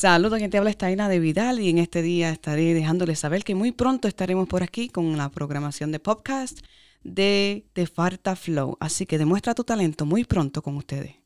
Saludos, quien te habla Estaina de Vidal y en este día estaré dejándoles saber que muy pronto estaremos por aquí con la programación de podcast de Te Farta Flow. Así que demuestra tu talento muy pronto con ustedes.